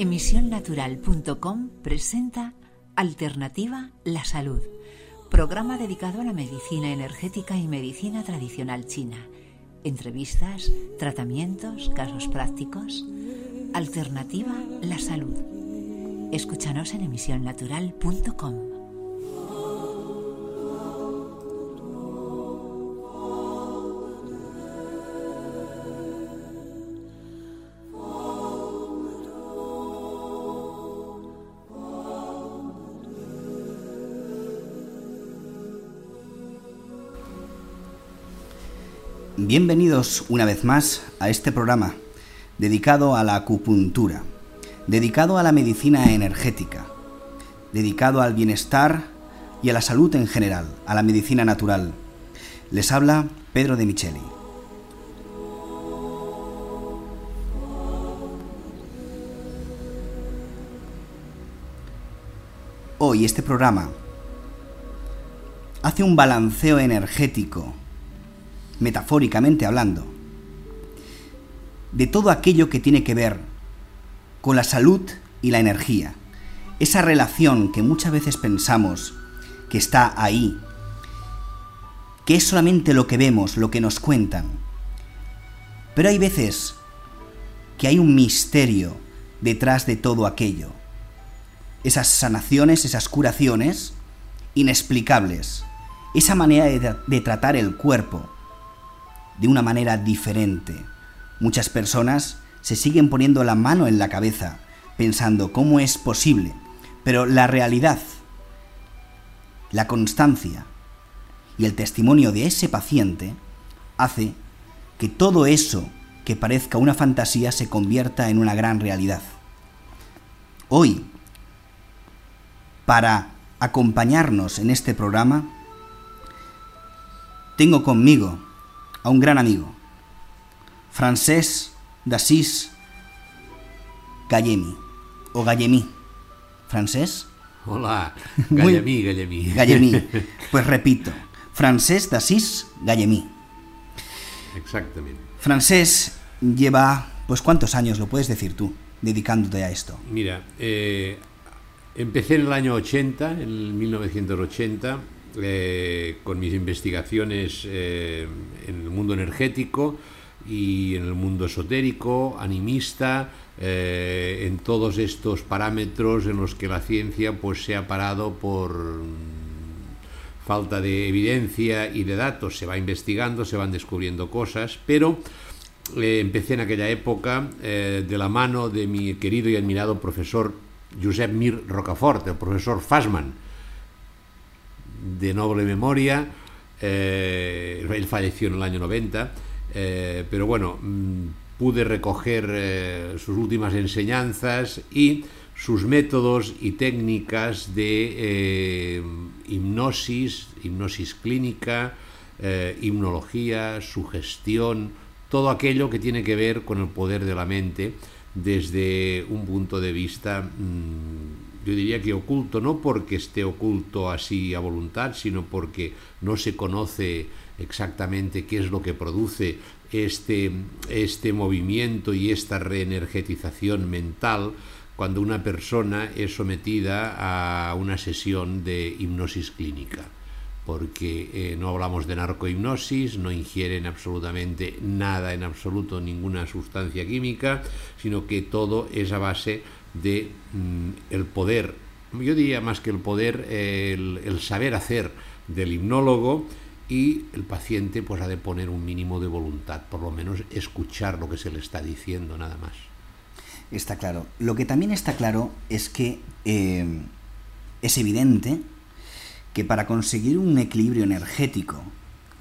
Emisionnatural.com presenta Alternativa La Salud, programa dedicado a la medicina energética y medicina tradicional china. Entrevistas, tratamientos, casos prácticos. Alternativa La Salud. Escúchanos en emisionnatural.com. Bienvenidos una vez más a este programa dedicado a la acupuntura, dedicado a la medicina energética, dedicado al bienestar y a la salud en general, a la medicina natural. Les habla Pedro de Micheli. Hoy este programa hace un balanceo energético metafóricamente hablando, de todo aquello que tiene que ver con la salud y la energía. Esa relación que muchas veces pensamos que está ahí, que es solamente lo que vemos, lo que nos cuentan. Pero hay veces que hay un misterio detrás de todo aquello. Esas sanaciones, esas curaciones inexplicables. Esa manera de, de tratar el cuerpo, de una manera diferente. Muchas personas se siguen poniendo la mano en la cabeza, pensando cómo es posible, pero la realidad, la constancia y el testimonio de ese paciente hace que todo eso que parezca una fantasía se convierta en una gran realidad. Hoy, para acompañarnos en este programa, tengo conmigo a un gran amigo, Francés d'Assís Gallemi, o Gallemi. ¿Francés? Hola, Gallemí, Gallemí. Gallemí. Pues repito, Francés d'Assís Gallemi. Exactamente. Francés lleva, pues ¿cuántos años lo puedes decir tú, dedicándote a esto? Mira, eh, empecé en el año 80, en 1980, eh, con mis investigaciones eh, en el mundo energético y en el mundo esotérico, animista, eh, en todos estos parámetros en los que la ciencia pues, se ha parado por falta de evidencia y de datos. Se va investigando, se van descubriendo cosas, pero empecé en aquella época de la mano de mi querido y admirado profesor Josep Mir Rocafort, el profesor Fassman, de noble memoria, eh, él falleció en el año 90, eh, pero bueno, mm, pude recoger eh, sus últimas enseñanzas y sus métodos y técnicas de hipnosis, hipnosis clínica, hipnología, sugestión, todo aquello que tiene que ver con el poder de la mente desde un punto de vista mmm, yo diría que oculto, no porque esté oculto así a voluntad, sino porque no se conoce exactamente qué es lo que produce este, este movimiento y esta reenergetización mental cuando una persona es sometida a una sesión de hipnosis clínica. Porque eh, no hablamos de narcohipnosis, no ingieren absolutamente nada, en absoluto ninguna sustancia química, sino que todo es a base de mm, el poder, yo diría más que el poder, el, saber hacer del hipnólogo y el paciente pues ha de poner un mínimo de voluntad, por lo menos escuchar lo que se le está diciendo nada más. Está claro. Lo que también está claro es que eh, es evidente que para conseguir un equilibrio energético,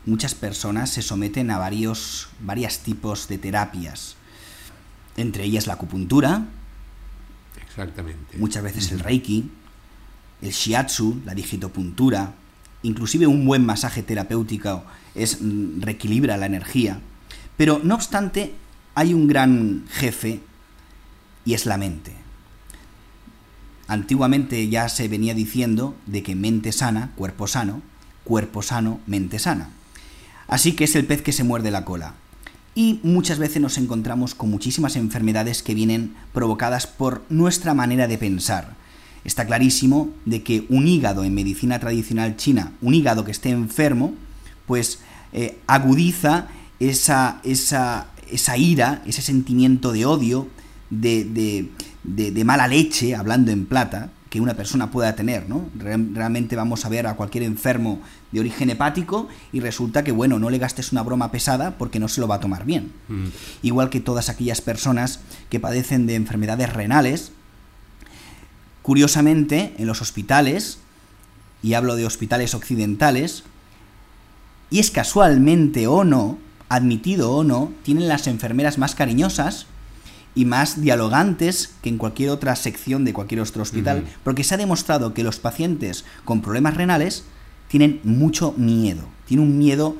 muchas personas se someten a varios, varios tipos de terapias, entre ellas la acupuntura, Exactamente. Muchas veces el reiki, el shiatsu, la digitopuntura, inclusive un buen masaje terapéutico es mm, reequilibra la energía. Pero no obstante, hay un gran jefe y es la mente. Antiguamente ya se venía diciendo de que mente sana, cuerpo sano, cuerpo sano, mente sana. Así que es el pez que se muerde la cola. Y muchas veces nos encontramos con muchísimas enfermedades que vienen provocadas por nuestra manera de pensar. Está clarísimo de que un hígado en medicina tradicional china, un hígado que esté enfermo, pues eh, agudiza esa, esa, esa, ira, ese sentimiento de odio, de, de mala leche, hablando en plata, que una persona pueda tener, ¿no? Realmente vamos a ver a cualquier enfermo de origen hepático y resulta que, bueno, no le gastes una broma pesada porque no se lo va a tomar bien. Mm. Igual que todas aquellas personas que padecen de enfermedades renales, curiosamente, en los hospitales, y hablo de hospitales occidentales, y es casualmente o no, admitido o no, tienen las enfermeras más cariñosas, y más dialogantes que en cualquier otra sección de cualquier otro hospital, porque se ha demostrado que los pacientes con problemas renales tienen mucho miedo, tienen un miedo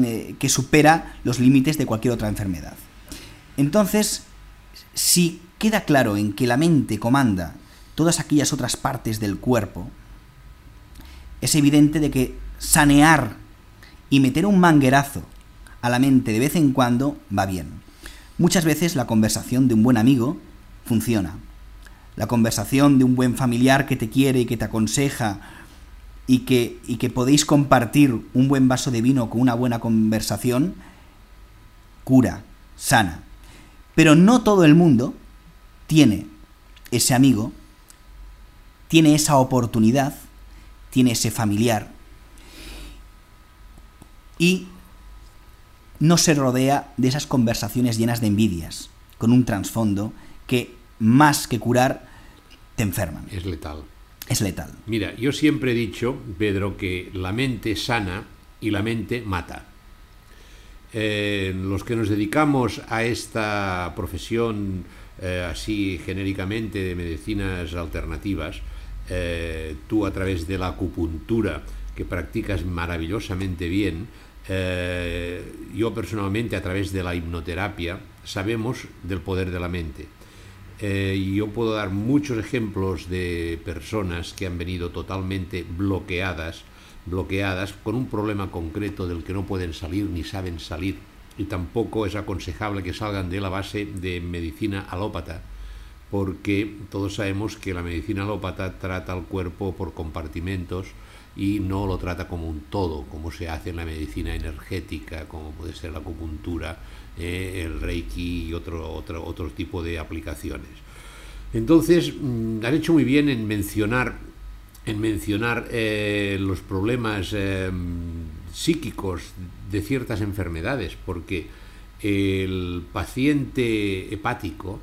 eh, que supera los límites de cualquier otra enfermedad. Entonces, si queda claro en que la mente comanda todas aquellas otras partes del cuerpo, es evidente de que sanear y meter un manguerazo a la mente de vez en cuando va bien. Muchas veces la conversación de un buen amigo funciona. La conversación de un buen familiar que te quiere y que te aconseja y que, y que podéis compartir un buen vaso de vino con una buena conversación, cura, sana. Pero no todo el mundo tiene ese amigo, tiene esa oportunidad, tiene ese familiar. Y no se rodea de esas conversaciones llenas de envidias, con un trasfondo que más que curar te enferman. Es letal. Es letal. Mira, yo siempre he dicho, Pedro, que la mente sana y la mente mata. Eh, los que nos dedicamos a esta profesión eh, así genéricamente de medicinas alternativas, eh, tú a través de la acupuntura que practicas maravillosamente bien, eh, yo personalmente a través de la hipnoterapia sabemos del poder de la mente. Eh, yo puedo dar muchos ejemplos de personas que han venido totalmente bloqueadas, bloqueadas con un problema concreto del que no pueden salir ni saben salir. Y tampoco es aconsejable que salgan de la base de medicina alópata, porque todos sabemos que la medicina alópata trata al cuerpo por compartimentos, y no lo trata como un todo, como se hace en la medicina energética, como puede ser la acupuntura, eh, el reiki y otro, otro, otro tipo de aplicaciones. Entonces, mm, han hecho muy bien en mencionar, en mencionar eh, los problemas eh, psíquicos de ciertas enfermedades, porque el paciente hepático,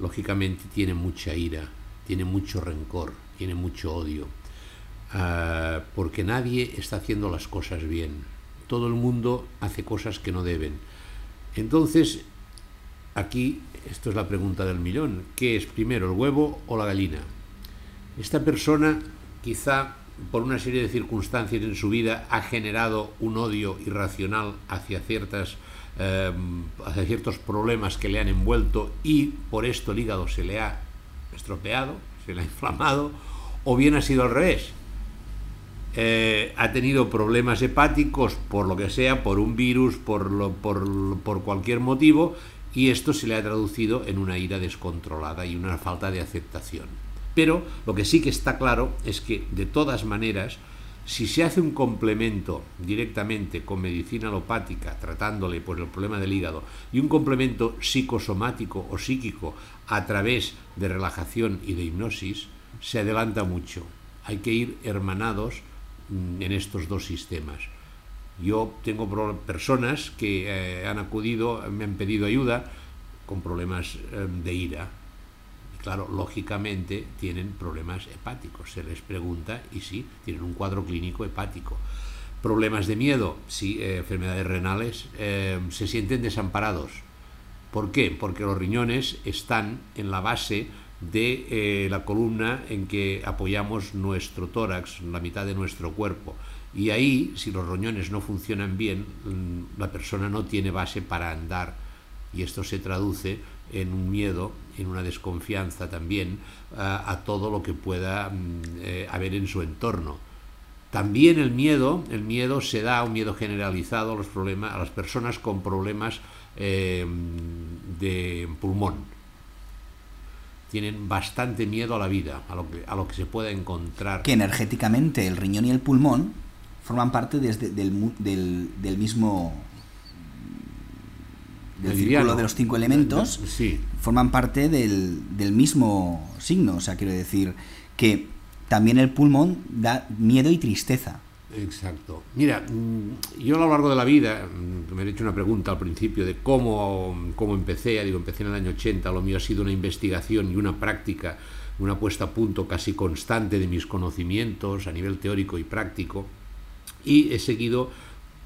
lógicamente, tiene mucha ira, tiene mucho rencor, tiene mucho odio Ah, porque nadie está haciendo las cosas bien. Todo el mundo hace cosas que no deben. Entonces, aquí, esto es la pregunta del millón, ¿qué es primero, el huevo o la gallina? Esta persona, quizá por una serie de circunstancias en su vida, ha generado un odio irracional hacia, ciertas, em, hacia ciertos problemas que le han envuelto y por esto el hígado se le ha estropeado, se le ha inflamado, o bien ha sido al revés eh, ha tenido problemas hepáticos por lo que sea, por un virus, por, por, cualquier motivo, y esto se le ha traducido en una ira descontrolada y una falta de aceptación. Pero lo que sí que está claro es que, de todas maneras, si se hace un complemento directamente con medicina alopática, tratándole por el problema del hígado, y un complemento psicosomático o psíquico a través de relajación y de hipnosis, se adelanta mucho. Hay que ir hermanados en estos dos sistemas. Yo tengo personas que eh, han acudido, me han pedido ayuda con problemas em, de ira. Claro, lógicamente tienen problemas hepáticos. Se les pregunta y sí, tienen un cuadro clínico hepático. Problemas de miedo, sí, eh, enfermedades renales, em, se sienten desamparados. ¿Por qué? Porque los riñones están en la base de eh, la columna en que apoyamos nuestro tórax, la mitad de nuestro cuerpo. Y ahí, si los roñones no funcionan bien, mm, la persona no tiene base para andar. Y esto se traduce en un miedo, en una desconfianza también a, todo lo que pueda mm, eh, haber en su entorno. También el miedo, el miedo se da, un miedo generalizado a los problemas, a las personas con problemas eh, de pulmón. Tienen bastante miedo a la vida, a lo que, a lo que se pueda encontrar. Que energéticamente el riñón y el pulmón forman parte desde, del, del, del mismo del círculo de los cinco elementos, sí. forman parte del, del mismo signo. O sea, quiero decir que también el pulmón da miedo y tristeza. Exacto. Mira, mm, yo a lo largo de la vida, mm, me he hecho una pregunta al principio de cómo, cómo empecé, digo, empecé en el año 80, lo mío ha sido una investigación y una práctica, una puesta a punto casi constante de mis conocimientos a nivel teórico y práctico, y he seguido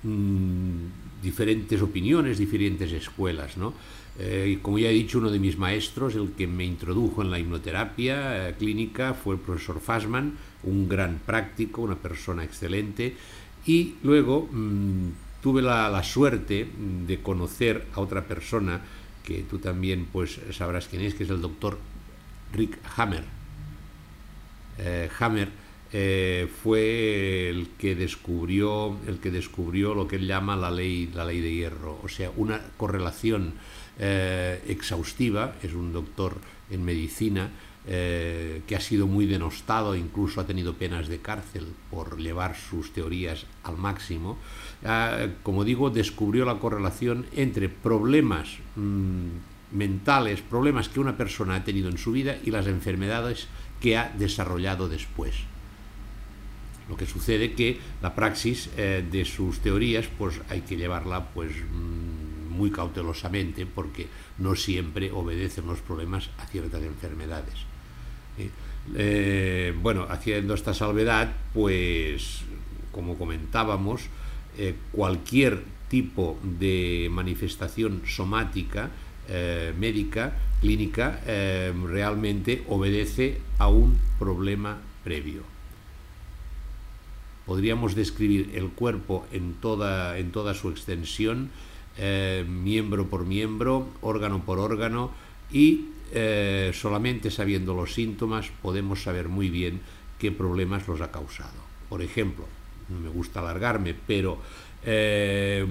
mmm, diferentes opiniones, diferentes escuelas, ¿no? Eh, como ya he dicho, uno de mis maestros, el que me introdujo en la hipnoterapia eh, clínica, fue el profesor Fassman, un gran práctico, una persona excelente, y luego mmm, tuve la, la, suerte de conocer a otra persona que tú también pues sabrás quién es, que es el doctor Rick Hammer. Eh, Hammer eh, fue el que descubrió el que descubrió lo que él llama la ley la ley de hierro, o sea, una correlación eh, exhaustiva, es un doctor en medicina eh, que ha sido muy denostado, incluso ha tenido penas de cárcel por llevar sus teorías al máximo. Eh, como digo, descubrió la correlación entre problemas mmm, mentales, problemas que una persona ha tenido en su vida y las enfermedades que ha desarrollado después. Lo que sucede que la praxis eh, de sus teorías, pues hay que llevarla, pues mmm, muy cautelosamente porque no siempre obedecen los problemas a ciertas enfermedades. ¿Eh? Bueno, haciendo esta salvedad, pues como comentábamos, eh, cualquier tipo de manifestación somática, eh, médica, clínica, realmente obedece a un problema previo. Podríamos describir el cuerpo en toda, en toda su extensión miembro por miembro, órgano por órgano y eh, solamente sabiendo los síntomas podemos saber muy bien qué problemas los ha causado. Por ejemplo, no me gusta alargarme, pero eh,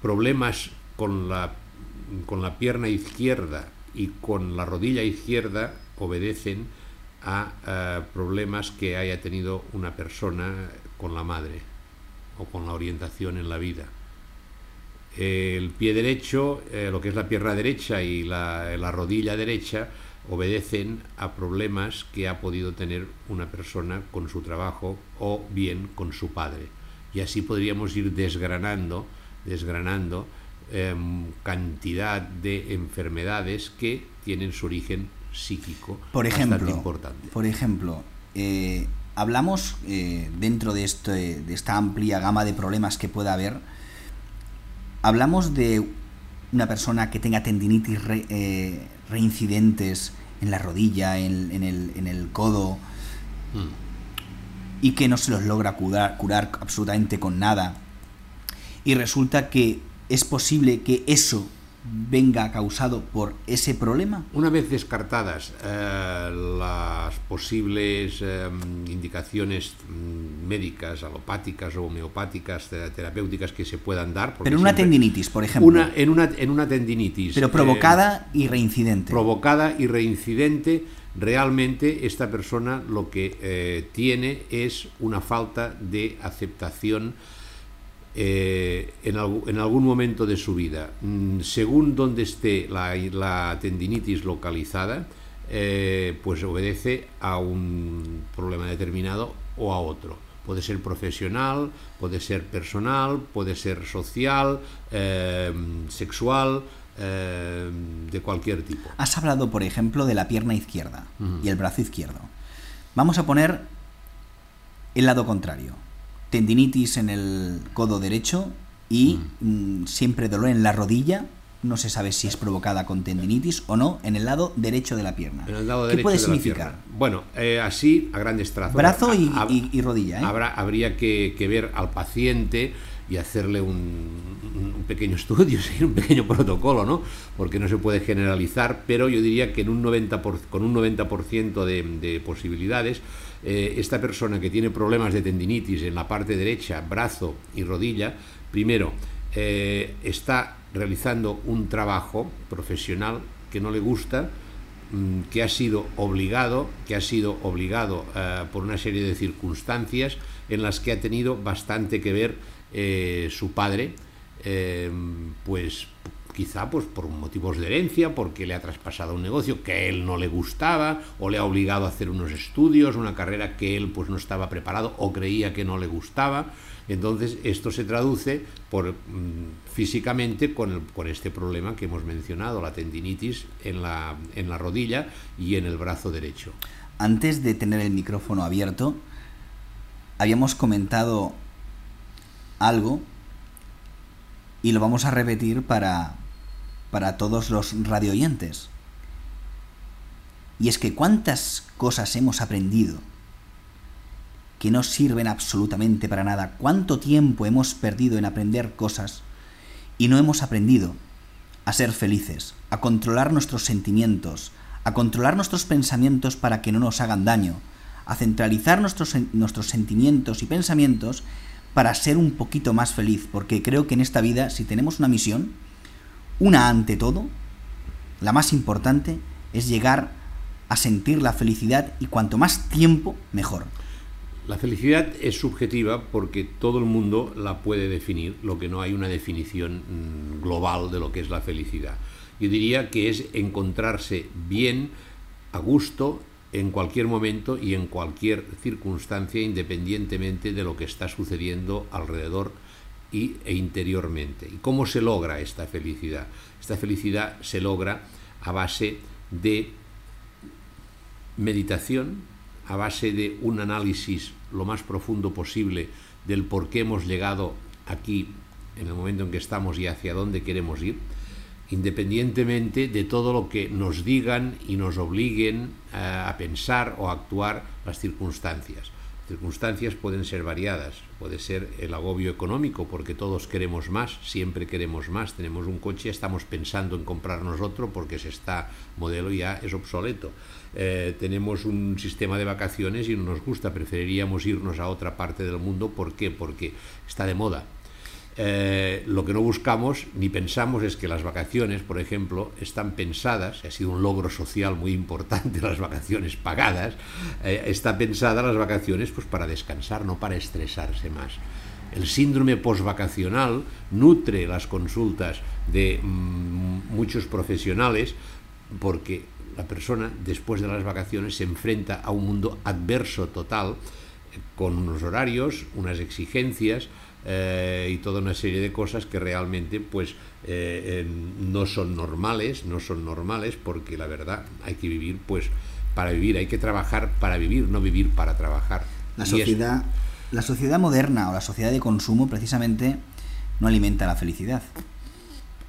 problemas con la, con la pierna izquierda y con la rodilla izquierda obedecen a, a problemas que haya tenido una persona con la madre o con la orientación en la vida el pie derecho, eh, lo que es la pierna derecha y la, la, rodilla derecha, obedecen a problemas que ha podido tener una persona con su trabajo o bien con su padre. Y así podríamos ir desgranando, desgranando eh, cantidad de enfermedades que tienen su origen psíquico por ejemplo, importante. Por ejemplo, eh, hablamos eh, dentro de, este, de esta amplia gama de problemas que pueda haber, hablamos de una persona que tenga tendinitis re, eh, reincidentes en la rodilla, en, en, el, en el, codo, mm. y que no se los logra curar, curar absolutamente con nada. Y resulta que es posible que eso venga causado por ese problema? Una vez descartadas eh, las posibles eh, indicaciones mm, médicas, alopáticas o homeopáticas, terapéuticas que se puedan dar. Pero en una tendinitis, por ejemplo. Una, en, una, en una tendinitis. Pero provocada eh, y reincidente. Provocada y reincidente, realmente esta persona lo que eh, tiene es una falta de aceptación eh, en, alg en, algún momento de su vida. Mm, según donde esté la, la tendinitis localizada, eh, pues obedece a un problema determinado o a otro. Puede ser profesional, puede ser personal, puede ser social, eh, sexual, eh, de cualquier tipo. Has hablado, por ejemplo, de la pierna izquierda uh -huh. y el brazo izquierdo. Vamos a poner el lado contrario tendinitis en el codo derecho y mm. siempre dolor en la rodilla. No se sabe si es provocada con tendinitis o no en el lado derecho de la pierna. En el lado ¿Qué puede de significar? Bueno, eh, así a grandes trazos. Brazo y, y, y rodilla. ¿eh? Habrá, habría que, que, ver al paciente y hacerle un, pequeño estudio, un pequeño protocolo, ¿no? Porque no se puede generalizar, pero yo diría que en un 90 por, con un 90% de, de posibilidades eh, esta persona que tiene problemas de tendinitis en la parte derecha, brazo y rodilla, primero, eh, está realizando un trabajo profesional que no le gusta, mm, que ha sido obligado, que ha sido obligado eh, por una serie de circunstancias en las que ha tenido bastante que ver su padre, pues quizá pues por motivos de herencia, porque le ha traspasado un negocio que a él no le gustaba, o le ha obligado a hacer unos estudios, una carrera que él pues no estaba preparado o creía que no le gustaba. Entonces esto se traduce por, mm, físicamente con, este problema que hemos mencionado, la tendinitis en la, en la rodilla y en el brazo derecho. Antes de tener el micrófono abierto, habíamos comentado algo y lo vamos a repetir para, para todos los radioyentes. Y es que cuántas cosas hemos aprendido que no sirven absolutamente para nada, cuánto tiempo hemos perdido en aprender cosas y no hemos aprendido a ser felices, a controlar nuestros sentimientos, a controlar nuestros pensamientos para que no nos hagan daño, a centralizar nuestros, nuestros sentimientos y pensamientos para ser un poquito más feliz, porque creo que en esta vida, si tenemos una misión, una ante todo, la más importante, es llegar a sentir la felicidad y cuanto más tiempo, mejor. La felicidad es subjetiva porque todo el mundo la puede definir, lo que no hay una definición mm, global de lo que es la felicidad. Yo diría que es encontrarse bien, a gusto, en cualquier momento y en cualquier circunstancia, independientemente de lo que está sucediendo alrededor y, e interiormente. ¿Y cómo se logra esta felicidad? Esta felicidad se logra a base de meditación, a base de un análisis lo más profundo posible del por qué hemos llegado aquí en el momento en que estamos y hacia dónde queremos ir, independientemente de todo lo que nos digan y nos obliguen eh, a pensar o a actuar las circunstancias. Circunstancias pueden ser variadas, puede ser el agobio económico, porque todos queremos más, siempre queremos más, tenemos un coche, estamos pensando en comprarnos otro porque se está modelo ya es obsoleto. Eh, tenemos un sistema de vacaciones y no nos gusta, preferiríamos irnos a otra parte del mundo, ¿por qué? Porque está de moda eh, lo que no buscamos ni pensamos es que las vacaciones, por ejemplo, están pensadas, ha sido un logro social muy importante las vacaciones pagadas, eh, está pensada las vacaciones pues para descansar, no para estresarse más. El síndrome postvacacional nutre las consultas de mm, muchos profesionales porque la persona después de las vacaciones se enfrenta a un mundo adverso total con unos horarios, unas exigencias, eh, y toda una serie de cosas que realmente pues eh, no son normales, no son normales porque la verdad hay que vivir pues para vivir, hay que trabajar para vivir, no vivir para trabajar. La sociedad, la sociedad moderna o la sociedad de consumo precisamente no alimenta la felicidad.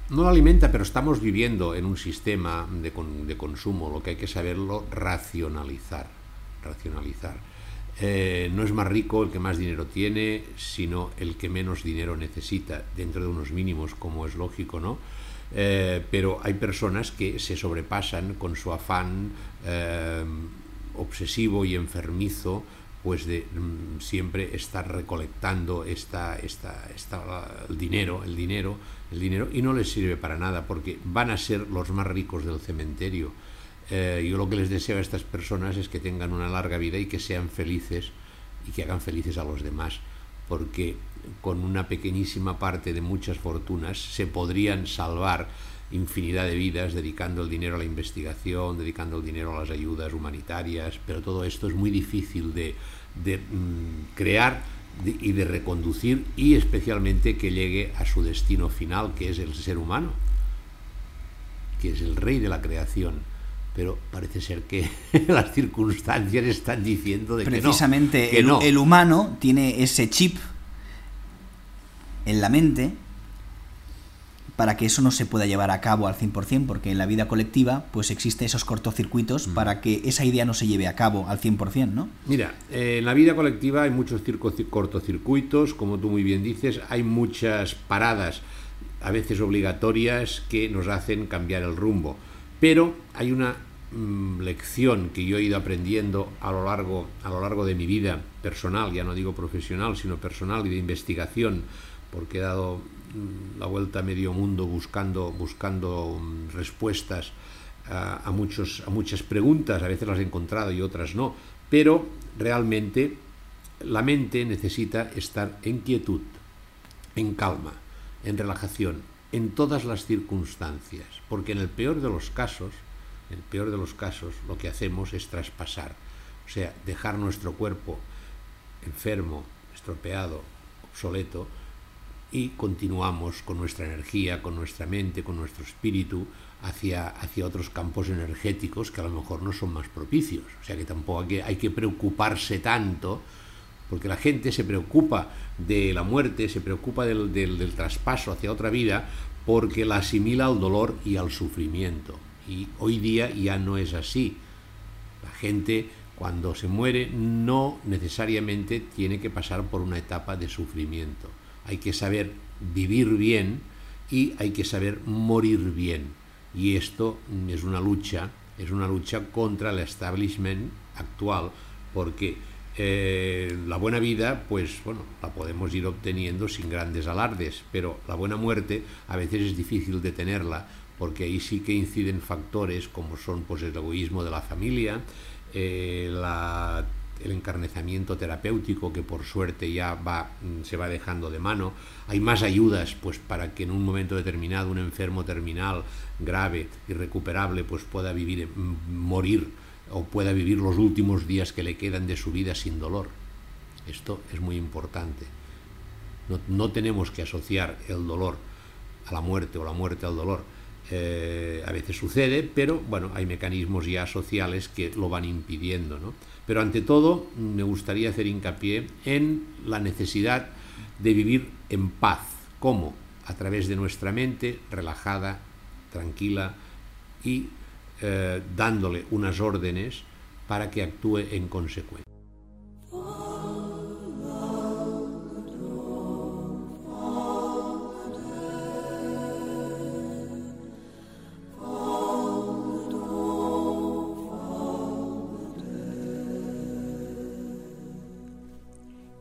No la alimenta, pero estamos viviendo en un sistema de, de consumo, lo que hay que saberlo racionalizar, racionalizar. Eh, no es más rico el que más dinero tiene, sino el que menos dinero necesita, dentro de unos mínimos, como es lógico, ¿no? Eh, pero hay personas que se sobrepasan con su afán eh, obsesivo y enfermizo, pues de mm, siempre estar recolectando esta, esta, el dinero, el dinero, el dinero, y no les sirve para nada, porque van a ser los más ricos del cementerio eh, yo lo que les deseo a estas personas es que tengan una larga vida y que sean felices y que hagan felices a los demás, porque con una pequeñísima parte de muchas fortunas se podrían salvar infinidad de vidas dedicando el dinero a la investigación, dedicando el dinero a las ayudas humanitarias, pero todo esto es muy difícil de, mm, crear y de reconducir y especialmente que llegue a su destino final, que es el ser humano, que es el rey de la creación pero parece ser que las circunstancias están diciendo de Precisamente que no. el, humano tiene ese chip en la mente para que eso no se pueda llevar a cabo al 100%, porque en la vida colectiva pues existen esos cortocircuitos para que esa idea no se lleve a cabo al 100%, ¿no? Mira, eh, en la vida colectiva hay muchos cortocircuitos, como tú muy bien dices, hay muchas paradas, a veces obligatorias, que nos hacen cambiar el rumbo pero hay una mm, lección que yo he ido aprendiendo a lo, largo, a lo largo de mi vida personal, ya no digo profesional, sino personal y de investigación, porque he dado mm, la vuelta a medio mundo buscando, buscando mm, respuestas a, muchos, a muchas preguntas, a veces las he encontrado y otras no, pero realmente la mente necesita estar en quietud, en calma, en relajación, en todas las circunstancias, porque en el peor de los casos, el peor de los casos, lo que hacemos es traspasar, o sea, dejar nuestro cuerpo enfermo, estropeado, obsoleto, y continuamos con nuestra energía, con nuestra mente, con nuestro espíritu hacia, hacia otros campos energéticos que a lo mejor no son más propicios. O sea que tampoco hay que preocuparse tanto, porque la gente se preocupa de la muerte, se preocupa del, del, traspaso hacia otra vida, porque la asimila al dolor y al sufrimiento. Y hoy día ya no es así. La gente cuando se muere no necesariamente tiene que pasar por una etapa de sufrimiento. Hay que saber vivir bien y hay que saber morir bien. Y esto es una lucha, es una lucha contra el establishment actual, porque eh, la buena vida, pues bueno, la podemos ir obteniendo sin grandes alardes, pero la buena muerte a veces es difícil de tenerla, porque ahí sí que inciden factores como son pues, el egoísmo de la familia, eh, el encarnezamiento terapéutico que por suerte ya va, mm, se va dejando de mano. Hay más ayudas pues, para que en un momento determinado un enfermo terminal grave, irrecuperable, pues pueda vivir, mm, morir o pueda vivir los últimos días que le quedan de su vida sin dolor. Esto es muy importante. no tenemos que asociar el dolor a la muerte o la muerte al dolor eh, a veces sucede, pero bueno, hay mecanismos ya sociales que lo van impidiendo. ¿no? Pero ante todo, me gustaría hacer hincapié en la necesidad de vivir en paz. ¿Cómo? A través de nuestra mente relajada, tranquila y eh, dándole unas órdenes para que actúe en consecuencia.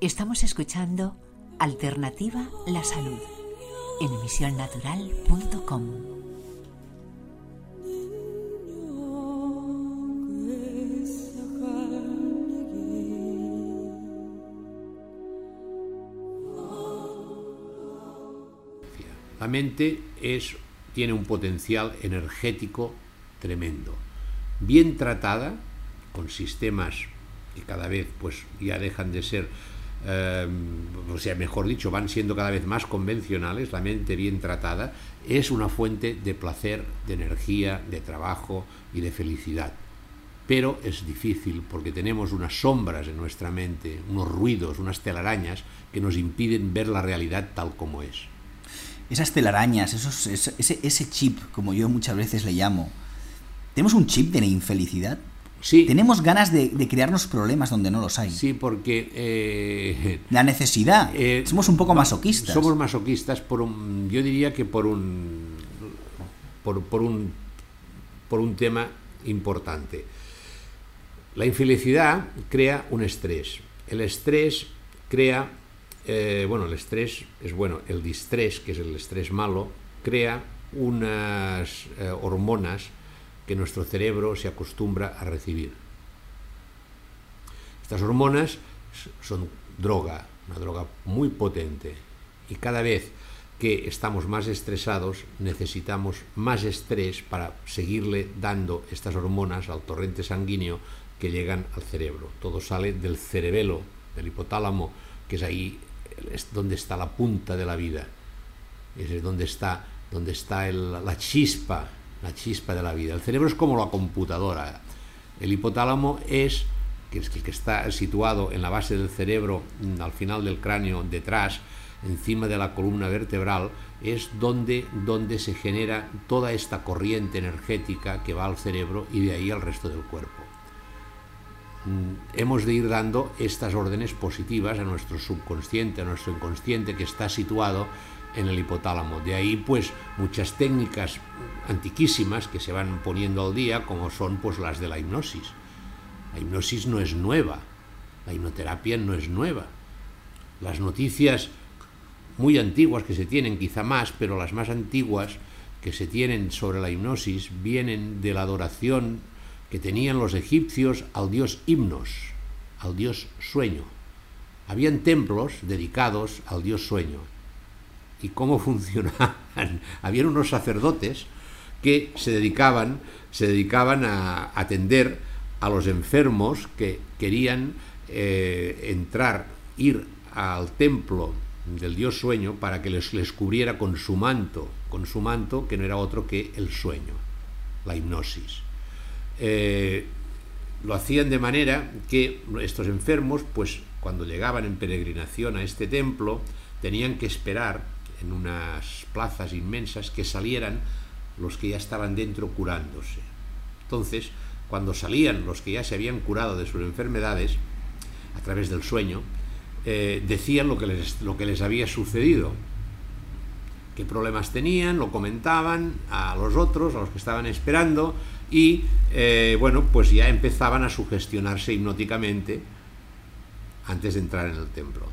Estamos escuchando Alternativa La Salud en emisionnatural.com. La mente es, tiene un potencial energético tremendo. Bien tratada, con sistemas que cada vez pues, ya dejan de ser Em, o sea, mejor dicho, van siendo cada vez más convencionales, la mente bien tratada, es una fuente de placer, de energía, de trabajo y de felicidad. Pero es difícil porque tenemos unas sombras en nuestra mente, unos ruidos, unas telarañas que nos impiden ver la realidad tal como es. Esas telarañas, esos, ese, ese chip, como yo muchas veces le llamo, ¿tenemos un chip de la infelicidad? Tenemos ganas de, crearnos problemas donde no los hay. Sí, porque... Eh, la necesidad. Eh, somos un poco masoquistas. Somos masoquistas por un... Yo diría que por un... Por, por un, por un tema importante. La infelicidad crea un estrés. El estrés crea... Eh, bueno, el estrés es bueno. El distrés, que es el estrés malo, crea unas hormonas que nuestro cerebro se acostumbra a recibir. Estas hormonas son droga, una droga muy potente, y cada vez que estamos más estresados necesitamos más estrés para seguirle dando estas hormonas al torrente sanguíneo que llegan al cerebro. Todo sale del cerebelo, del hipotálamo, que es ahí es donde está la punta de la vida, es donde está, donde está la chispa la chispa de la vida. El cerebro es como la computadora. El hipotálamo es, que es el que está situado en la base del cerebro, mm, al final del cráneo, detrás, encima de la columna vertebral, es donde, donde se genera toda esta corriente energética que va al cerebro y de ahí al resto del cuerpo. Mm, hemos de ir dando estas órdenes positivas a nuestro subconsciente, a nuestro inconsciente que está situado en el hipotálamo. De ahí pues muchas técnicas antiquísimas que se van poniendo al día como son pues las de la hipnosis. La hipnosis no es nueva, la hipnoterapia no es nueva. Las noticias muy antiguas que se tienen, quizá más, pero las más antiguas que se tienen sobre la hipnosis vienen de la adoración que tenían los egipcios al dios himnos, al dios sueño. Habían templos dedicados al dios sueño. ¿Y cómo funcionaban? Habían unos sacerdotes que se dedicaban, se dedicaban a atender a los enfermos que querían eh, entrar, ir al templo del dios sueño para que les, les cubriera con su manto, con su manto que no era otro que el sueño, la hipnosis. Eh, lo hacían de manera que estos enfermos, pues cuando llegaban en peregrinación a este templo, tenían que esperar en unas plazas inmensas que salieran los que ya estaban dentro curándose. Entonces, cuando salían los que ya se habían curado de sus enfermedades, a través del sueño, eh, decían lo que, les, lo que les había sucedido, qué problemas tenían, lo comentaban a los otros, a los que estaban esperando, y eh, bueno, pues ya empezaban a sugestionarse hipnóticamente antes de entrar en el templo.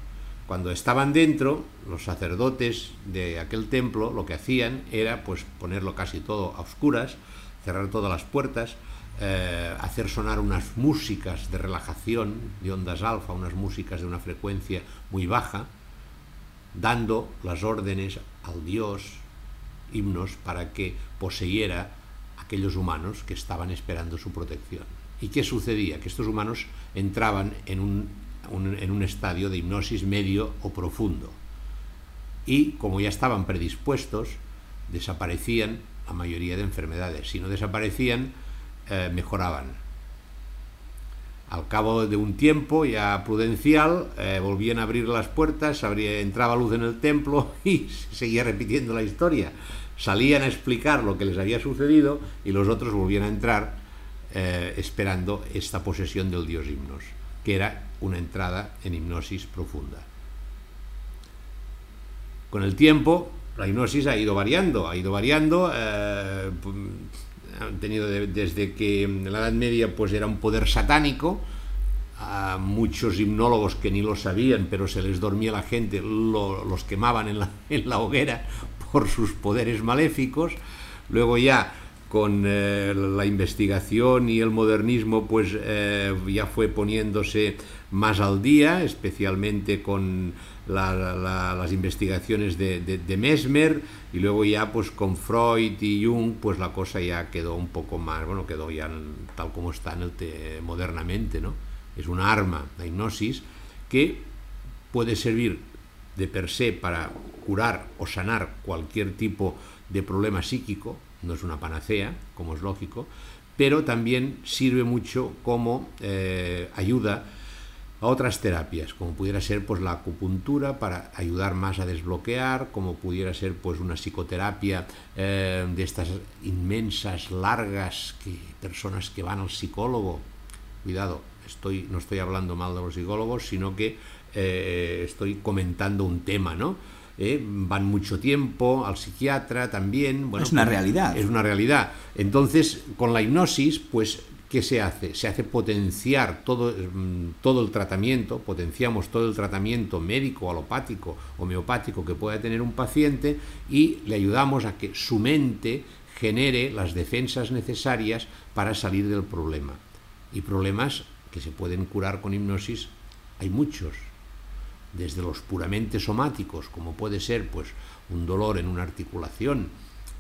Cuando estaban dentro, los sacerdotes de aquel templo lo que hacían era pues ponerlo casi todo a oscuras, cerrar todas las puertas, eh, hacer sonar unas músicas de relajación de ondas alfa, unas músicas de una frecuencia muy baja, dando las órdenes al dios himnos para que poseyera aquellos humanos que estaban esperando su protección. ¿Y qué sucedía? Que estos humanos entraban en un, en un estadio de hipnosis medio o profundo. Y como ya estaban predispuestos, desaparecían la mayoría de enfermedades. Si no desaparecían, eh, mejoraban. Al cabo de un tiempo ya prudencial, eh, volvían a abrir las puertas, entraba luz en el templo y seguía repitiendo la historia. Salían a explicar lo que les había sucedido y los otros volvían a entrar eh, esperando esta posesión del dios himnos, que era una entrada en hipnosis profunda. Con el tiempo, la hipnosis ha ido variando, ha ido variando han tenido desde que en la Edad Media pues era un poder satánico, a muchos hipnólogos que ni lo sabían, pero se les dormía la gente, los quemaban en la, en la, hoguera por sus poderes maléficos. Luego ya con eh, la investigación y el modernismo, pues eh, ya fue poniéndose más al día, especialmente con las investigaciones de, Mesmer y luego ya pues con Freud y Jung pues la cosa ya quedó un poco más, bueno, quedó ya tal como está en el modernamente, ¿no? Es una arma, la hipnosis, que puede servir de per se para curar o sanar cualquier tipo de problema psíquico, no es una panacea, como es lógico, pero también sirve mucho como eh, ayuda a otras terapias, como pudiera ser pues la acupuntura para ayudar más a desbloquear, como pudiera ser pues una psicoterapia eh, de estas inmensas, largas que personas que van al psicólogo. Cuidado, estoy, no estoy hablando mal de los psicólogos, sino que eh, estoy comentando un tema, ¿no? Eh, van mucho tiempo al psiquiatra también. Bueno, es una pues, realidad. Es una realidad. Entonces, con la hipnosis, pues ¿qué se hace? Se hace potenciar todo, mm, todo el tratamiento, potenciamos todo el tratamiento médico, alopático, homeopático que pueda tener un paciente y le ayudamos a que su mente genere las defensas necesarias para salir del problema. Y problemas que se pueden curar con hipnosis hay muchos, desde los puramente somáticos, como puede ser pues, un dolor en una articulación,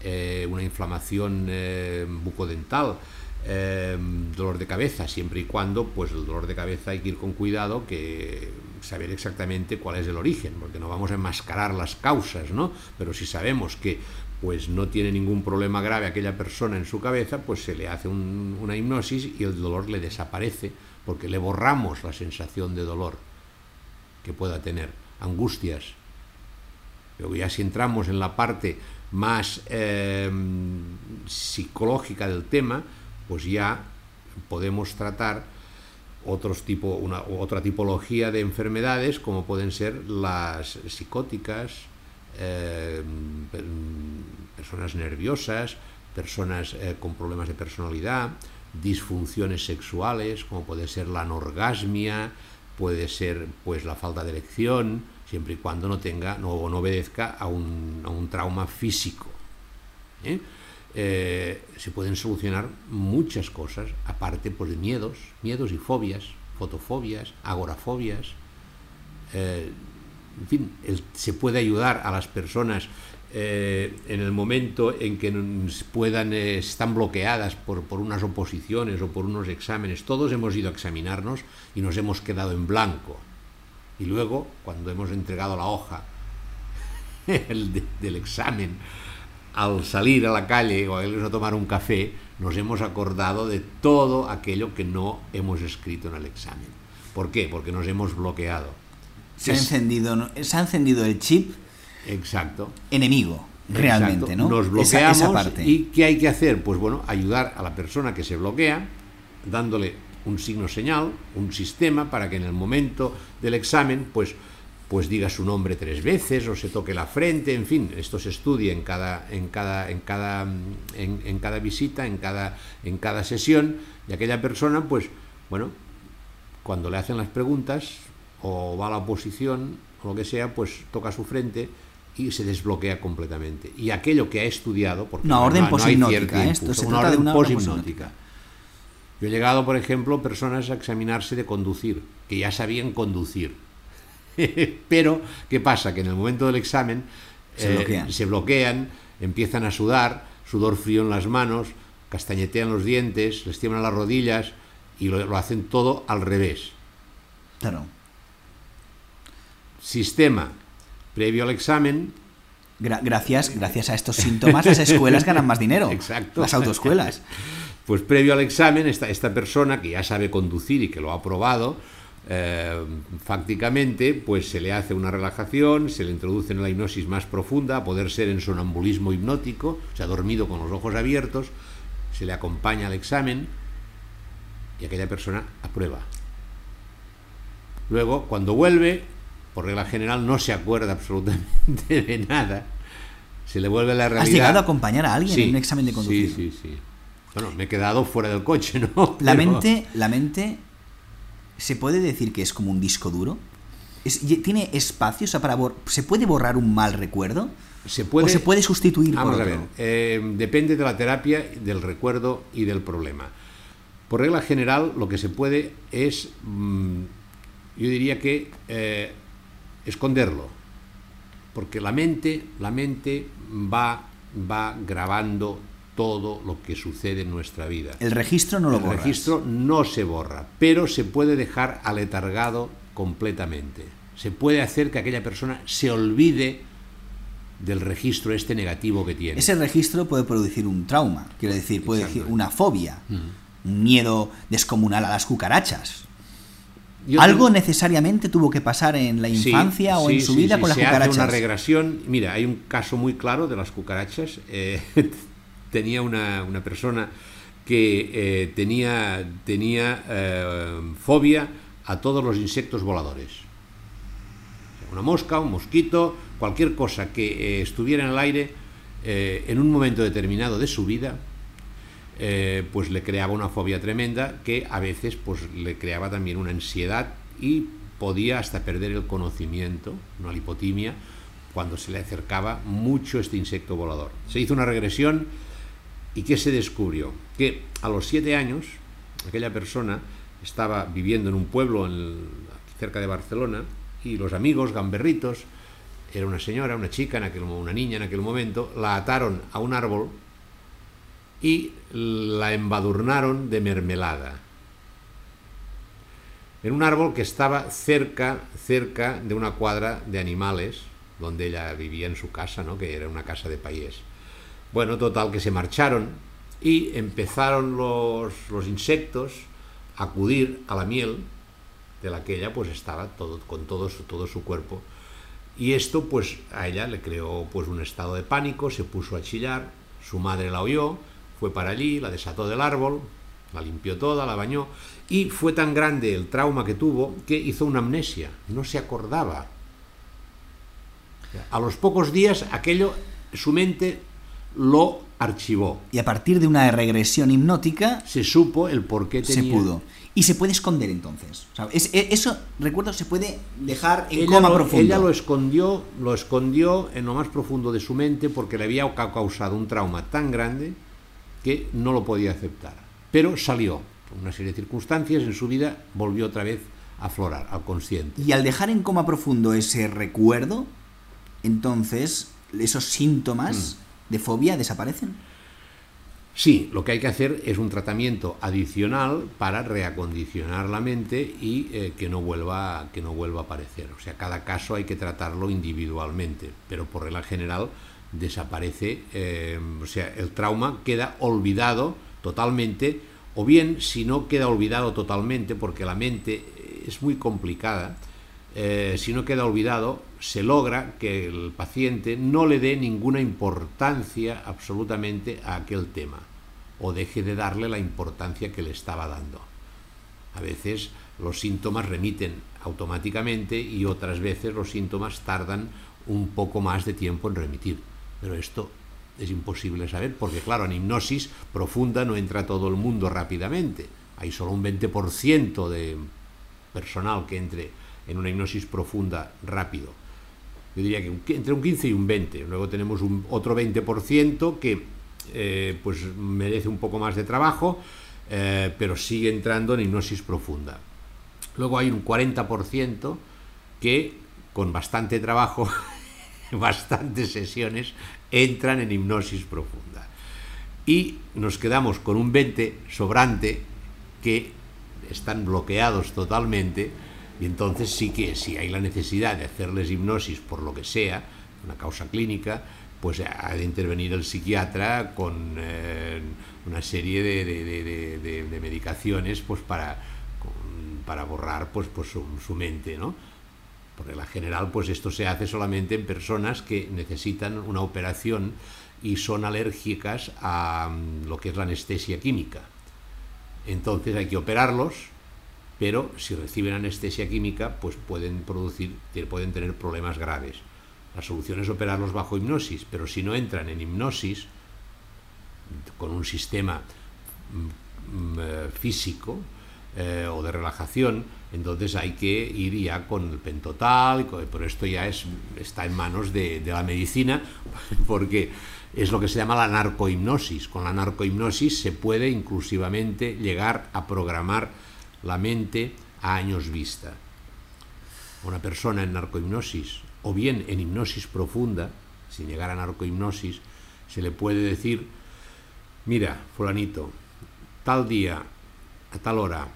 eh, una inflamación eh, bucodental, Em, dolor de cabeza, siempre y cuando pues el dolor de cabeza hay que ir con cuidado, que saber exactamente cuál es el origen, porque no vamos a enmascarar las causas, ¿no? Pero si sabemos que pues no tiene ningún problema grave aquella persona en su cabeza, pues se le hace una hipnosis y el dolor le desaparece, porque le borramos la sensación de dolor que pueda tener, angustias. Luego ya si entramos en la parte más em, psicológica del tema, pues ya podemos tratar otros tipo, una, otra tipología de enfermedades como pueden ser las psicóticas, eh, personas nerviosas, personas eh, con problemas de personalidad, disfunciones sexuales como puede ser la anorgasmia, puede ser pues la falta de erección, siempre y cuando no tenga no, no obedezca a un, a un trauma físico. ¿eh? Eh, se pueden solucionar muchas cosas, aparte pues, de miedos, miedos y fobias, fotofobias, agorafobias. Eh, en fin, se puede ayudar a las personas en el momento en que puedan, están bloqueadas por, por, unas oposiciones o por unos exámenes. Todos hemos ido a examinarnos y nos hemos quedado en blanco. Y luego, cuando hemos entregado la hoja del examen, al salir a la calle o a irnos a tomar un café, nos hemos acordado de todo aquello que no hemos escrito en el examen. ¿Por qué? Porque nos hemos bloqueado. Se, ha, encendido, se ha encendido el chip Exacto. enemigo, realmente, ¿no? Nos bloqueamos y ¿qué hay que hacer? Pues bueno, ayudar a la persona que se bloquea, dándole un signo señal, un sistema para que en el momento del examen, pues, pues diga su nombre tres veces o se toque la frente, en fin, esto se estudia en cada, en cada, en cada, en, cada visita, en cada, en cada sesión, y aquella persona, pues, bueno, cuando le hacen las preguntas o va a la oposición o lo que sea, pues toca su frente y se desbloquea completamente. Y aquello que ha estudiado, porque una orden no, esto se una orden de una yo he llegado, por ejemplo, personas a examinarse de conducir, que ya sabían conducir. Pero, ¿qué pasa? Que en el momento del examen eh, se, bloquean. empiezan a sudar, sudor frío en las manos, castañetean los dientes, les tiemblan las rodillas y lo, hacen todo al revés. Claro. Sistema. Previo al examen, gracias, gracias a estos síntomas, las escuelas ganan más dinero. Exacto. Las autoescuelas. Pues previo al examen, esta, esta persona que ya sabe conducir y que lo ha probado, eh, fácticamente, pues se le hace una relajación, se le introduce en la hipnosis más profunda, a poder ser en sonambulismo hipnótico, o sea, dormido con los ojos abiertos, se le acompaña al examen y aquella persona aprueba. Luego, cuando vuelve, por regla general no se acuerda absolutamente de nada, se le vuelve la realidad. ¿Has llegado a acompañar a alguien en un examen de conducción? Sí, sí, sí. Bueno, me he quedado fuera del coche, ¿no? La mente, la mente, ¿se puede decir que es como un disco duro? ¿Tiene espacio? para ¿Se puede borrar un mal recuerdo? Se puede, ¿O se puede sustituir por otro? A ver, eh, depende de la terapia, del recuerdo y del problema. Por regla general, lo que se puede es, mm, yo diría que, eh, esconderlo. Porque la mente, la mente va, va grabando todo lo que sucede en nuestra vida. El registro no lo El registro no se borra, pero se puede dejar aletargado completamente. Se puede hacer que aquella persona se olvide del registro este negativo que tiene. Ese registro puede producir un trauma, quiero decir, puede decir una fobia, un miedo descomunal a las cucarachas. Algo necesariamente tuvo que pasar en la infancia o en su vida con las se cucarachas. Hace una regresión. Mira, hay un caso muy claro de las cucarachas. Eh, tenía una, persona que eh, tenía, tenía eh, fobia a todos los insectos voladores. Una mosca, un mosquito, cualquier cosa que estuviera en el aire en un momento determinado de su vida, pues le creaba una fobia tremenda que a veces pues, le creaba también una ansiedad y podía hasta perder el conocimiento, una lipotimia, cuando se le acercaba mucho este insecto volador. Se hizo una regresión ¿Y qué se descubrió? Que a los siete años, aquella persona estaba viviendo en un pueblo cerca de Barcelona y los amigos, gamberritos, era una señora, una chica, en aquel, una niña en aquel momento, la ataron a un árbol y la embadurnaron de mermelada. En un árbol que estaba cerca, cerca de una cuadra de animales, donde ella vivía en su casa, ¿no? que era una casa de país. Bueno, total, que se marcharon y empezaron los, insectos a acudir a la miel de la que ella pues estaba todo, con todo su, todo su cuerpo. Y esto pues a ella le creó pues un estado de pánico, se puso a chillar, su madre la oyó, fue para allí, la desató del árbol, la limpió toda, la bañó, y fue tan grande el trauma que tuvo que hizo una amnesia, no se acordaba. A los pocos días aquello, su mente lo archivó. Y a partir de una regresión hipnótica se supo el por qué tenía. Se pudo. Y se puede esconder entonces. O sea, es- e- eso, recuerdo, se puede dejar en ella coma lo, profundo. ella lo escondió, lo escondió en lo más profundo de su mente porque le había ca- causado un trauma tan grande que no lo podía aceptar. Pero salió, por una serie de circunstancias en su vida, volvió otra vez a aflorar al consciente. Y al dejar en coma profundo ese recuerdo, entonces esos síntomas Mm. de fobia desaparecen. Sí, lo que hay que hacer es un tratamiento adicional para reacondicionar la mente y eh, que, no vuelva, que no vuelva a aparecer. O sea, cada caso hay que tratarlo individualmente, pero por regla general desaparece, eh, o sea, el trauma queda olvidado totalmente, o bien si no queda olvidado totalmente, porque la mente es muy complicada, eh, si no queda olvidado, se logra que el paciente no le dé ninguna importancia absolutamente a aquel tema o deje de darle la importancia que le estaba dando. A veces los síntomas remiten automáticamente y otras veces los síntomas tardan un poco más de tiempo en remitir. Pero esto es imposible saber porque, claro, en hipnosis profunda no entra todo el mundo rápidamente. Hay solo un 20% de personal que entre en una hipnosis profunda rápido. Yo diría que entre un 15 y un 20. Luego tenemos un otro 20% que eh, pues merece un poco más de trabajo, eh, pero sigue entrando en hipnosis profunda. Luego hay un 40% que con bastante trabajo, bastantes sesiones, entran en hipnosis profunda. Y nos quedamos con un 20 sobrante que están bloqueados totalmente y entonces sí que si hay la necesidad de hacerles hipnosis por lo que sea, una causa clínica, pues ha de intervenir el psiquiatra con eh, una serie de, medicaciones pues para, para borrar pues, pues su, su mente, ¿no? Por regla general, pues esto se hace solamente en personas que necesitan una operación y son alérgicas a mm, lo que es la anestesia química. Entonces hay que operarlos, pero si reciben anestesia química, pues pueden producir, pueden tener problemas graves. La solución es operarlos bajo hipnosis, pero si no entran en hipnosis, con un sistema mm, mm, eh, físico eh, o de relajación, entonces hay que ir ya con el pentotal, pero esto ya es, está en manos de, de la medicina, porque es lo que se llama la narcohipnosis. Con la narcohipnosis se puede inclusivamente llegar a programar la mente a años vista. Una persona en narcohipnosis o bien en hipnosis profunda, sin llegar a narcohipnosis, se le puede decir, mira, fulanito, tal día, a tal hora,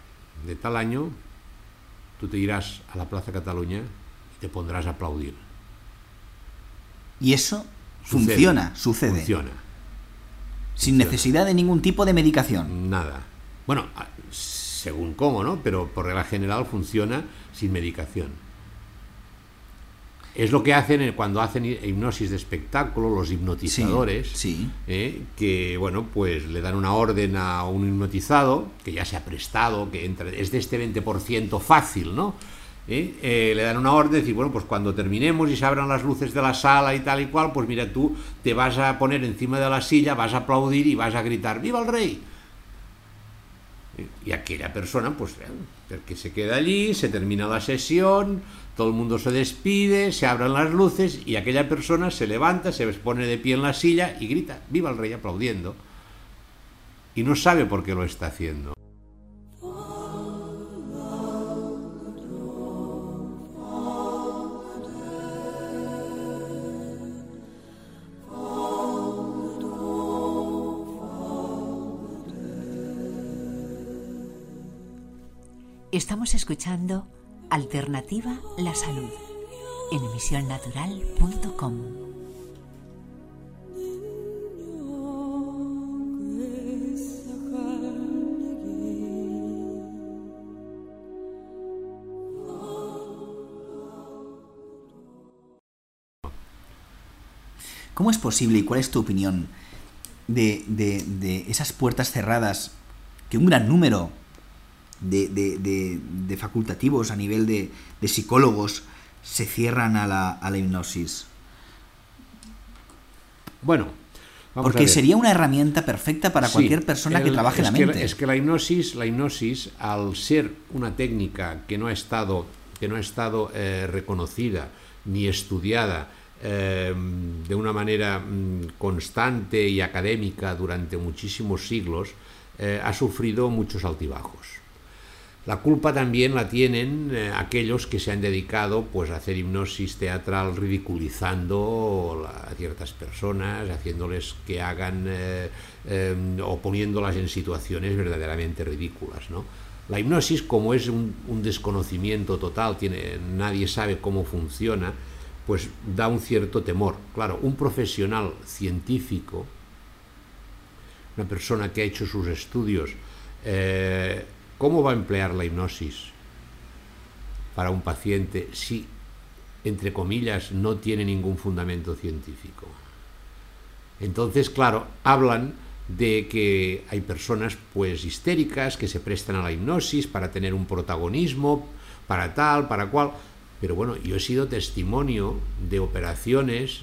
de tal año, tú te irás a la Plaza Cataluña y te pondrás a aplaudir. Y eso Sucede. funciona, sucede. Funciona. Sin necesidad de ningún tipo de medicación. Nada. Bueno, según cómo, ¿no? Pero por regla general funciona sin medicación. Es lo que hacen eh, cuando hacen hi- hipnosis de espectáculo los hipnotizadores, sí. ¿eh? que bueno, pues le dan una orden a un hipnotizado que ya se ha prestado, que entra, es de este 20% fácil, ¿no? ¿Eh? Eh, le dan una orden, decir, bueno, pues cuando terminemos y se abran las luces de la sala y tal y cual, pues mira, tú te vas a poner encima de la silla, vas a aplaudir y vas a gritar, ¡Viva el rey! Y aquella persona, pues, eh, que se queda allí, se termina la sesión, todo el mundo se despide, se abran las luces y aquella persona se levanta, se pone de pie en la silla y grita, viva el rey aplaudiendo. Y no sabe por qué lo está haciendo. Estamos escuchando Alternativa La Salud en emisionnatural.com. ¿Cómo es posible y cuál es tu opinión de, de- de esas puertas cerradas que un gran número de, de- de- de facultativos a nivel de, de psicólogos se cierran a la, a la hipnosis? Bueno, Vamos Porque sería una herramienta perfecta para Sí, cualquier persona que trabaje la que mente. es que la hipnosis, la hipnosis, al ser una técnica que no ha estado, que no ha estado eh, reconocida ni estudiada eh, de una manera mm, constante y académica durante muchísimos siglos, eh, ha sufrido muchos altibajos. La culpa también la tienen eh, aquellos que se han dedicado pues, a hacer hipnosis teatral ridiculizando a ciertas personas, haciéndoles que hagan eh, eh, o poniéndolas en situaciones verdaderamente ridículas. ¿no? La hipnosis, como es un, un desconocimiento total, tiene, nadie sabe cómo funciona, pues da un cierto temor. Claro, un profesional científico, una persona que ha hecho sus estudios, eh, ¿cómo va a emplear la hipnosis para un paciente si, entre comillas, no tiene ningún fundamento científico? Entonces, claro, hablan de que hay personas pues histéricas que se prestan a la hipnosis para tener un protagonismo, para tal, para cual. Pero bueno, yo he sido testimonio de operaciones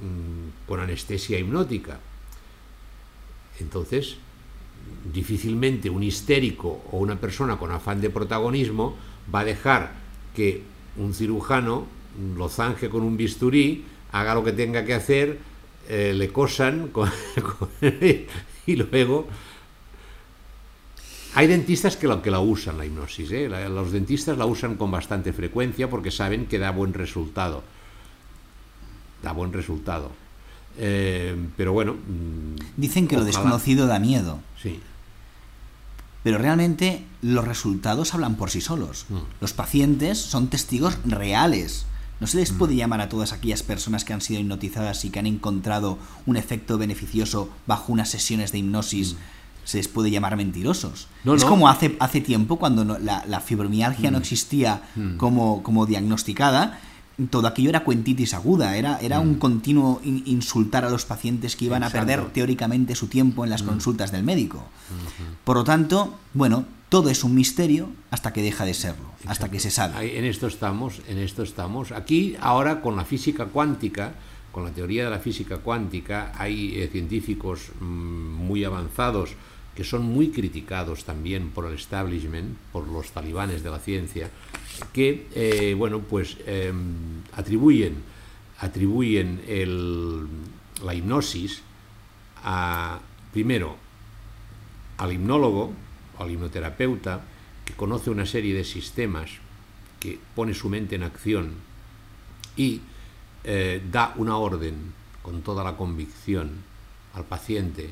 mm, con anestesia hipnótica. Entonces, difícilmente un histérico o una persona con afán de protagonismo va a dejar que un cirujano lo zanje con un bisturí, haga lo que tenga que hacer, eh, le cosan y luego... Hay dentistas que la, que la usan, la hipnosis. ¿eh? Los dentistas la usan con bastante frecuencia porque saben que da buen resultado. Da buen resultado. Eh, pero bueno... mm, Dicen que lo desconocido da miedo, Sí. pero realmente los resultados hablan por sí solos. Mm. Los pacientes son testigos reales. No se les Mm. puede llamar a todas aquellas personas que han sido hipnotizadas y que han encontrado un efecto beneficioso bajo unas sesiones de hipnosis. Se les puede llamar mentirosos. No, es no. como hace, hace tiempo, cuando no- la, la fibromialgia no existía como, como diagnosticada, todo aquello era cuentitis aguda, era, era un continuo in- insultar a los pacientes que iban a Mm. Exacto. Mm. perder teóricamente su tiempo en las consultas del médico. Por lo tanto, bueno, todo es un misterio hasta que deja de serlo, hasta que se sabe. En esto estamos, en esto estamos. Aquí ahora con la física cuántica, con la teoría de la física cuántica, hay eh, científicos mm, muy avanzados que son muy criticados también por el establishment, por los talibanes de la ciencia, que eh, bueno pues eh, atribuyen atribuyen el- la hipnosis a primero al hipnólogo, al hipnoterapeuta, que conoce una serie de sistemas, que pone su mente en acción y eh, da una orden con toda la convicción al paciente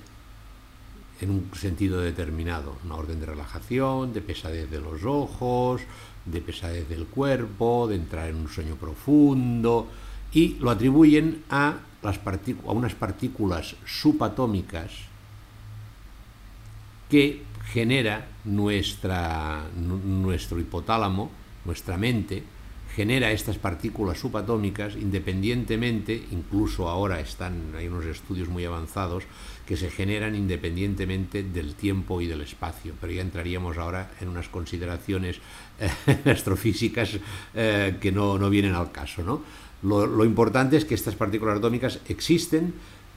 en un sentido determinado, una orden de relajación, de pesadez de los ojos, de pesadez del cuerpo, de entrar en un sueño profundo, y lo atribuyen a, las a unas partículas subatómicas que genera nuestra, nu- nuestro hipotálamo, nuestra mente, genera estas partículas subatómicas independientemente, incluso ahora están, hay unos estudios muy avanzados que se generan independientemente del tiempo y del espacio, pero ya entraríamos ahora en unas consideraciones eh, astrofísicas eh, que no, no vienen al caso. ¿no? Lo, importante es que estas partículas atómicas existen,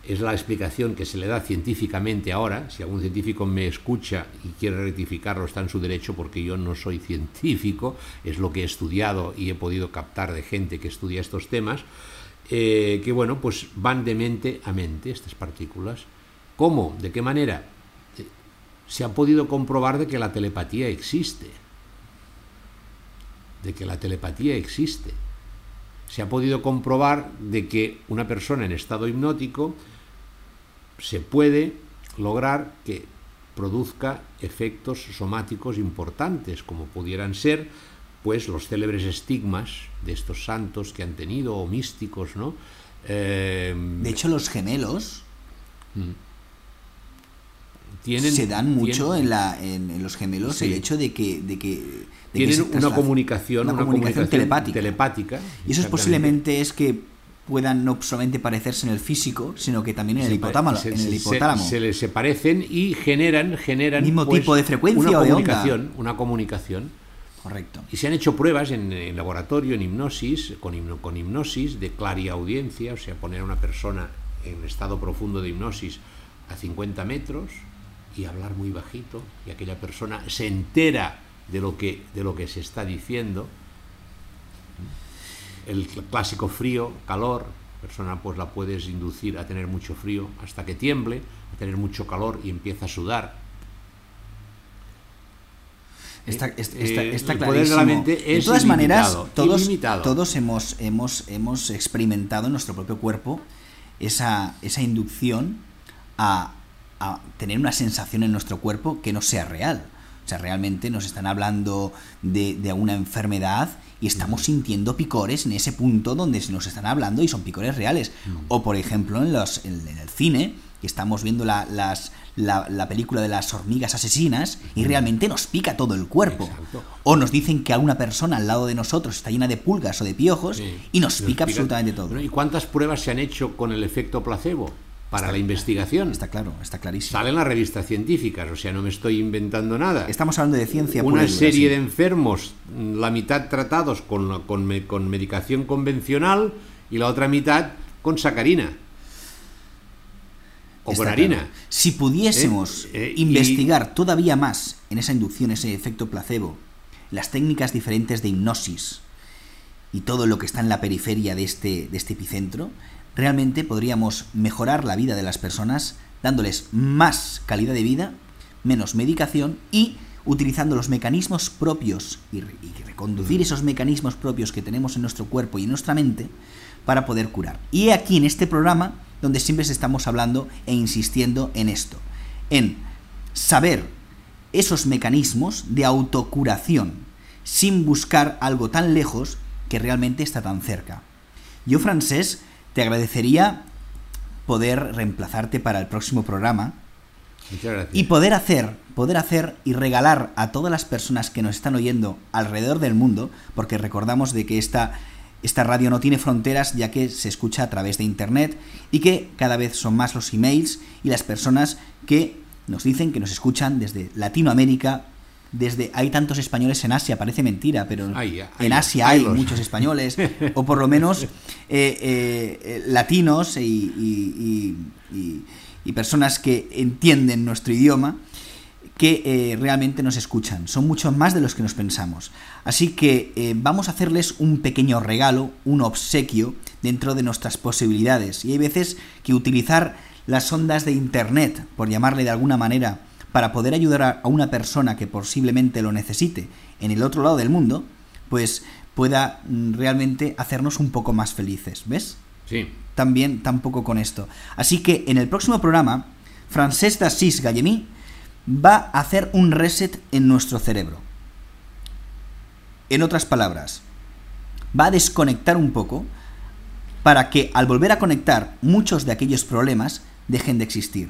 es la explicación que se le da científicamente ahora. Si algún científico me escucha y quiere rectificarlo, está en su derecho porque yo no soy científico, es lo que he estudiado y he podido captar de gente que estudia estos temas, eh, que bueno, pues van de mente a mente estas partículas. ¿Cómo? ¿De qué manera? Eh, Se ha podido comprobar de que la telepatía existe. De que la telepatía existe. Se ha podido comprobar de que una persona en estado hipnótico se puede lograr que produzca efectos somáticos importantes, como pudieran ser pues los célebres estigmas de estos santos que han tenido, o místicos, ¿no? Eh, De hecho, los gemelos tienen, se dan mucho tienen- en, la, en, en los gemelos Sí. el hecho de que, de que, de tienen una comunicación, una una comunicación telepática. telepática, Y eso es posiblemente es que puedan no solamente parecerse en el físico, sino que también en el hipotálamo. se- en el hipotálamo. Se, les se parecen y generan, generan Mismo pues, tipo de frecuencia una o de onda. comunicación, una comunicación. Correcto. Y se han hecho pruebas en, en laboratorio, en hipnosis, con, hipno- con hipnosis de clariaudiencia, o sea, poner a una persona en estado profundo de hipnosis a 50 metros y hablar muy bajito y aquella persona se entera de lo que, de lo que se está diciendo. El clásico frío, calor, persona pues la puedes inducir a tener mucho frío hasta que tiemble, a tener mucho calor y empieza a sudar. Está, Eh, está, eh, está el poder de de todas maneras, todos, ilimitado. todos hemos, hemos, hemos experimentado en nuestro propio cuerpo esa, esa inducción a, a tener una sensación en nuestro cuerpo que no sea real. O sea, realmente nos están hablando de, de una enfermedad y estamos sintiendo picores en ese punto donde nos están hablando y son picores reales. O, por ejemplo, en, los, en, en el cine, que estamos viendo la, las, la, la, película de las hormigas asesinas y realmente nos pica todo el cuerpo. Exacto. O nos dicen que a una persona al lado de nosotros está llena de pulgas o de piojos Sí. y nos Nos pica pica- absolutamente todo. ¿Y cuántas pruebas se han hecho con el efecto placebo para la investigación? Está claro, está clarísimo. Salen las revistas científicas, o sea, no me estoy inventando nada. Estamos hablando de ciencia pura Una dura, serie sí. de enfermos, mm, la mitad tratados con, con, me- con medicación convencional y la otra mitad con sacarina. O Está con harina. claro. Si pudiésemos Eh, eh, y- investigar todavía más en esa inducción, ese efecto placebo, las técnicas diferentes de hipnosis y todo lo que está en la periferia de este, de este epicentro, realmente podríamos mejorar la vida de las personas dándoles más calidad de vida, menos medicación y utilizando los mecanismos propios y, re- y reconducir esos mecanismos propios que tenemos en nuestro cuerpo y en nuestra mente para poder curar. Y aquí en este programa donde siempre estamos hablando e insistiendo en esto, en saber esos mecanismos de autocuración sin buscar algo tan lejos que realmente está tan cerca. Yo, Francés, te agradecería poder reemplazarte para el próximo programa Muchas gracias. y poder hacer, poder hacer y regalar a todas las personas que nos están oyendo alrededor del mundo, porque recordamos de que esta, esta radio no tiene fronteras ya que se escucha a través de internet y que cada vez son más los emails y las personas que nos dicen que nos escuchan desde Latinoamérica, desde hay tantos españoles en Asia, parece mentira, pero hay, en Asia hay hay los- muchos españoles, o por lo menos eh, eh, eh, latinos y, y- y- y- y personas que entienden nuestro idioma, que eh, realmente nos escuchan. Son muchos más de los que nos pensamos. Así que vamos a hacerles un pequeño regalo, un obsequio dentro de nuestras posibilidades. Y hay veces que utilizar las ondas de Internet, por llamarle de alguna manera, para poder ayudar a una persona que posiblemente lo necesite en el otro lado del mundo, pues pueda mm, realmente hacernos un poco más felices. ¿Ves? Sí. también tampoco con esto. Así que en el próximo programa, Francesc d'Assís Gallemí va a hacer un reset en nuestro cerebro. En otras palabras, va a desconectar un poco para que al volver a conectar muchos de aquellos problemas dejen de existir.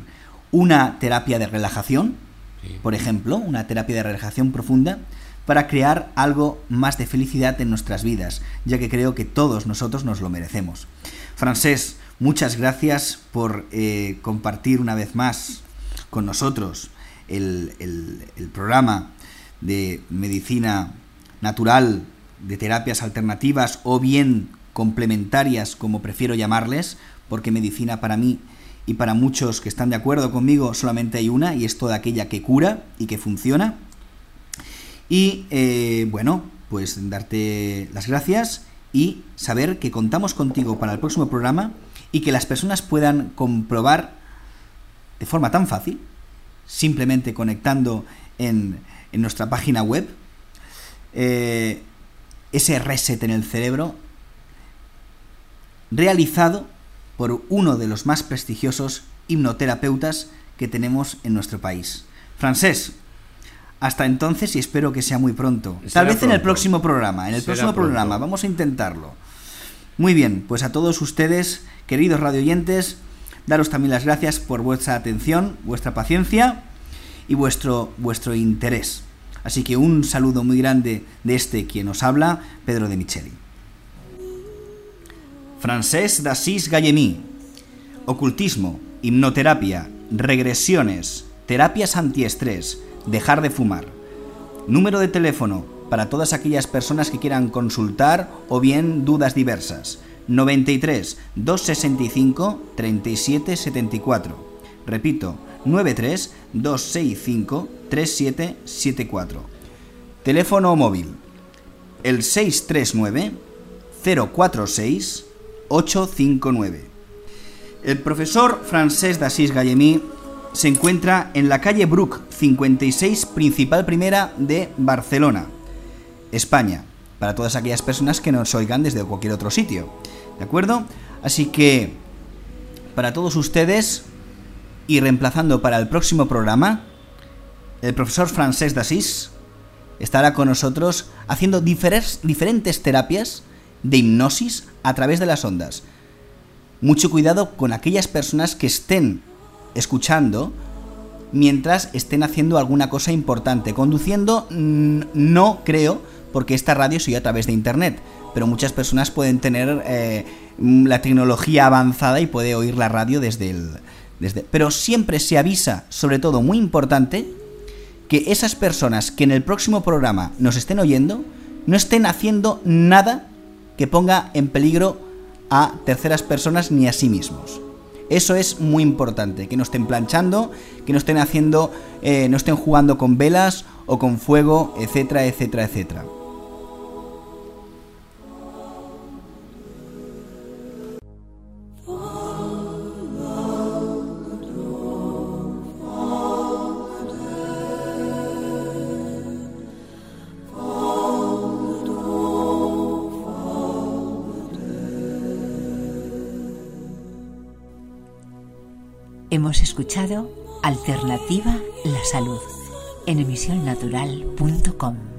Una terapia de relajación, Sí. por ejemplo, una terapia de relajación profunda, para crear algo más de felicidad en nuestras vidas, ya que creo que todos nosotros nos lo merecemos. Francés, muchas gracias por eh, compartir una vez más con nosotros el, el- el programa de medicina natural, de terapias alternativas o bien complementarias, como prefiero llamarles, porque medicina para mí y para muchos que están de acuerdo conmigo solamente hay una y es toda aquella que cura y que funciona. Y eh, bueno, pues darte las gracias y saber que contamos contigo para el próximo programa y que las personas puedan comprobar de forma tan fácil, simplemente conectando en, en nuestra página web, eh, ese reset en el cerebro realizado por uno de los más prestigiosos hipnoterapeutas que tenemos en nuestro país. Francés, hasta entonces y espero que sea muy pronto. Tal vez en el próximo programa, en el Será próximo pronto. programa, vamos a intentarlo. Muy bien, pues a todos ustedes, queridos radioyentes, daros también las gracias por vuestra atención, vuestra paciencia y vuestro, vuestro interés. Así que un saludo muy grande de este quien os habla, Pedro de Micheli. Francesc d'Assís Gallemí. Ocultismo, hipnoterapia, regresiones, terapias antiestrés, dejar de fumar. Número de teléfono para todas aquellas personas que quieran consultar o bien dudas diversas. 93 265 37 74. Repito, 93 265 3774. Teléfono móvil. El 639 046 859. El profesor Francesc d'Assís Gallemí se encuentra en la calle Bruc 56, principal primera de Barcelona, España, para todas aquellas personas que nos oigan desde cualquier otro sitio. ¿De acuerdo? Así que, para todos ustedes, y reemplazando para el próximo programa, el profesor Francesc d'Assís estará con nosotros haciendo diferentes terapias de hipnosis a través de las ondas. Mucho cuidado con aquellas personas que estén escuchando mientras estén haciendo alguna cosa importante. Conduciendo mm, no creo, porque esta radio se oye a través de internet, pero muchas personas pueden tener eh, la tecnología avanzada y puede oír la radio desde el... Pero siempre se avisa, sobre todo muy importante, que esas personas que en el próximo programa nos estén oyendo no estén haciendo nada que ponga en peligro a terceras personas ni a sí mismos. Eso es muy importante, que no estén planchando, que no estén haciendo, eh, no estén jugando con velas o con fuego, etcétera, etcétera, etcétera. Escuchado Alternativa La Salud en emisionnatural.com.